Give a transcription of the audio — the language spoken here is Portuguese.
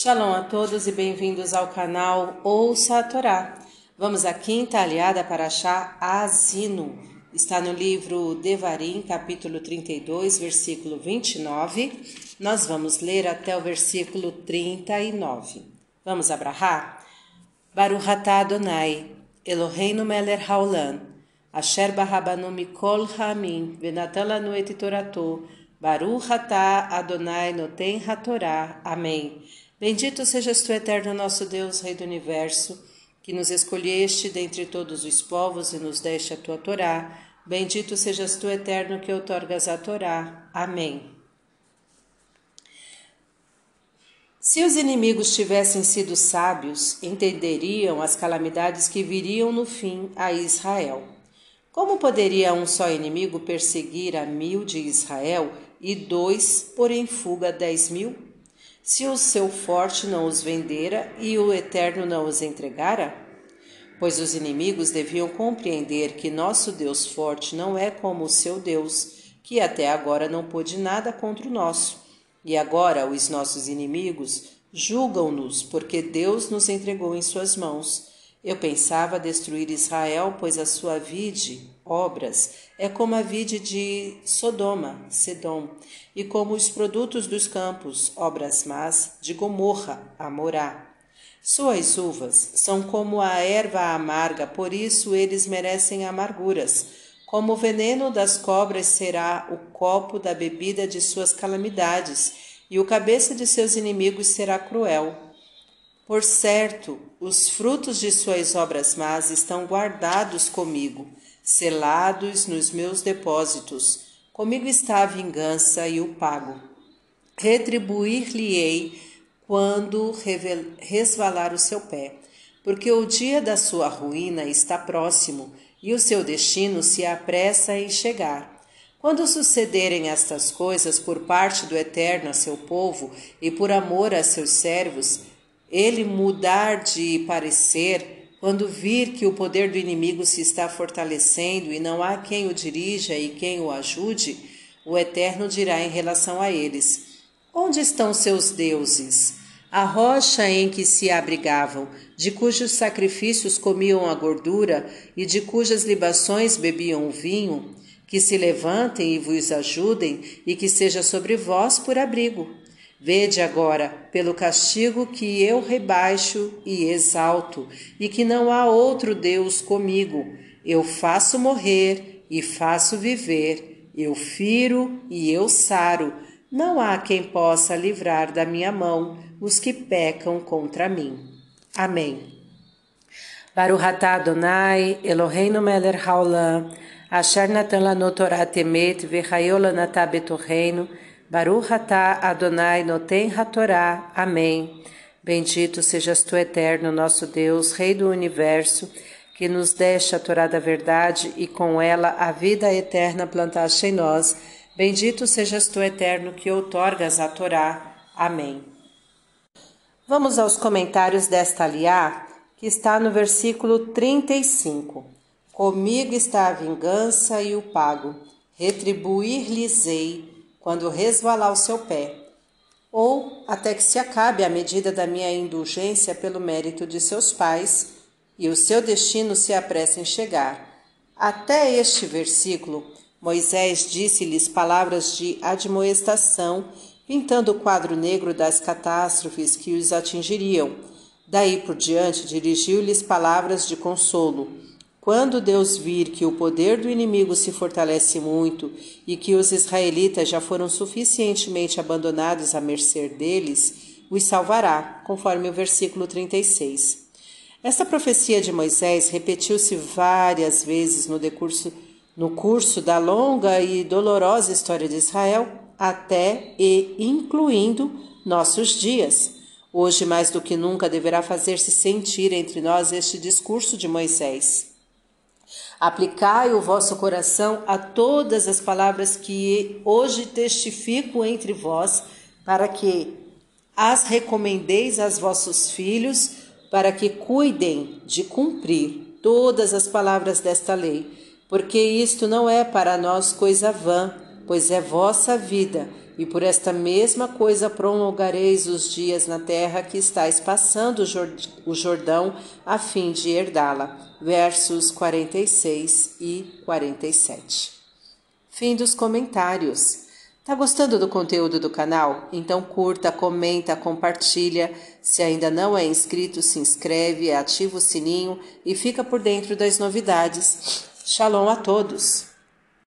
Shalom a todos e bem-vindos ao canal Ouça a Torá. Vamos à quinta aliada para achar Asino. Está no livro Devarim, capítulo 32, versículo 29. Nós vamos ler até o versículo 39. Vamos abrahar? Baruch atah Adonai, Eloheinu melech haolam, asher barabanu mikol ha'amim, venatan lanu et torato, Baruch atah Adonai noten hatorá. Amém. Bendito sejas tu, eterno nosso Deus, Rei do Universo, que nos escolheste dentre todos os povos e nos deste a tua Torá. Bendito sejas tu, eterno, que outorgas a Torá. Amém. Se os inimigos tivessem sido sábios, entenderiam as calamidades que viriam no fim a Israel. Como poderia um só inimigo perseguir a mil de Israel e dois pôr em fuga dez mil? se o seu forte não os vendera e o eterno não os entregara? Pois os inimigos deviam compreender que nosso Deus forte não é como o seu Deus, que até agora não pôde nada contra o nosso. E agora os nossos inimigos julgam-nos, porque Deus nos entregou em suas mãos. Eu pensava destruir Israel, pois a sua vide, obras, é como a vide de Sodoma, Sedom, e como os produtos dos campos, obras más, de Gomorra, Amorá. Suas uvas são como a erva amarga, por isso eles merecem amarguras. Como o veneno das cobras será o copo da bebida de suas calamidades, e o cabeça de seus inimigos será cruel. Por certo, os frutos de suas obras más estão guardados comigo selados nos meus depósitos. Comigo está a vingança e o pago. Retribuir-lhe-ei quando resvalar o seu pé, porque o dia da sua ruína está próximo e o seu destino se apressa em chegar. Quando sucederem estas coisas por parte do Eterno a seu povo e por amor a seus servos, ele mudar de parecer quando vir que o poder do inimigo se está fortalecendo e não há quem o dirija e quem o ajude, o Eterno dirá em relação a eles: Onde estão seus deuses? A rocha em que se abrigavam, de cujos sacrifícios comiam a gordura e de cujas libações bebiam o vinho, que se levantem e vos ajudem e que seja sobre vós por abrigo. Vede agora, pelo castigo que eu rebaixo e exalto, e que não há outro Deus comigo. Eu faço morrer e faço viver, eu firo e eu saro. Não há quem possa livrar da minha mão os que pecam contra mim. Amém. Baruch atah Adonai, Eloheinu melech haolam, asher natan lanu Torah temet, v'chayol lanatah betorreino, Baruch atah Adonai noten hatorá. Amém. Bendito sejas tu, eterno, nosso Deus, Rei do Universo, que nos deste a Torá da verdade e com ela a vida eterna plantaste em nós. Bendito sejas tu, eterno, que outorgas a Torá. Amém. Vamos aos comentários desta aliá, que está no versículo 35. Comigo está a vingança e o pago, retribuir-lhes-ei quando resvalar o seu pé, ou até que se acabe a medida da minha indulgência pelo mérito de seus pais e o seu destino se apressa em chegar. Até este versículo, Moisés disse-lhes palavras de admoestação, pintando o quadro negro das catástrofes que os atingiriam. Daí por diante, dirigiu-lhes palavras de consolo quando Deus vir que o poder do inimigo se fortalece muito e que os israelitas já foram suficientemente abandonados à mercê deles, os salvará, conforme o versículo 36. Esta profecia de Moisés repetiu-se várias vezes no decurso no curso da longa e dolorosa história de Israel, até e incluindo nossos dias. Hoje, mais do que nunca, deverá fazer-se sentir entre nós este discurso de Moisés. Aplicai o vosso coração a todas as palavras que hoje testifico entre vós, para que as recomendeis aos vossos filhos, para que cuidem de cumprir todas as palavras desta lei, porque isto não é para nós coisa vã, pois é vossa vida, e por esta mesma coisa prolongareis os dias na terra que estáis passando o Jordão a fim de herdá-la. Versos 46 e 47. Fim dos comentários. Tá gostando do conteúdo do canal? Então curta, comenta, compartilha. Se ainda não é inscrito, se inscreve, ativa o sininho e fica por dentro das novidades. Shalom a todos!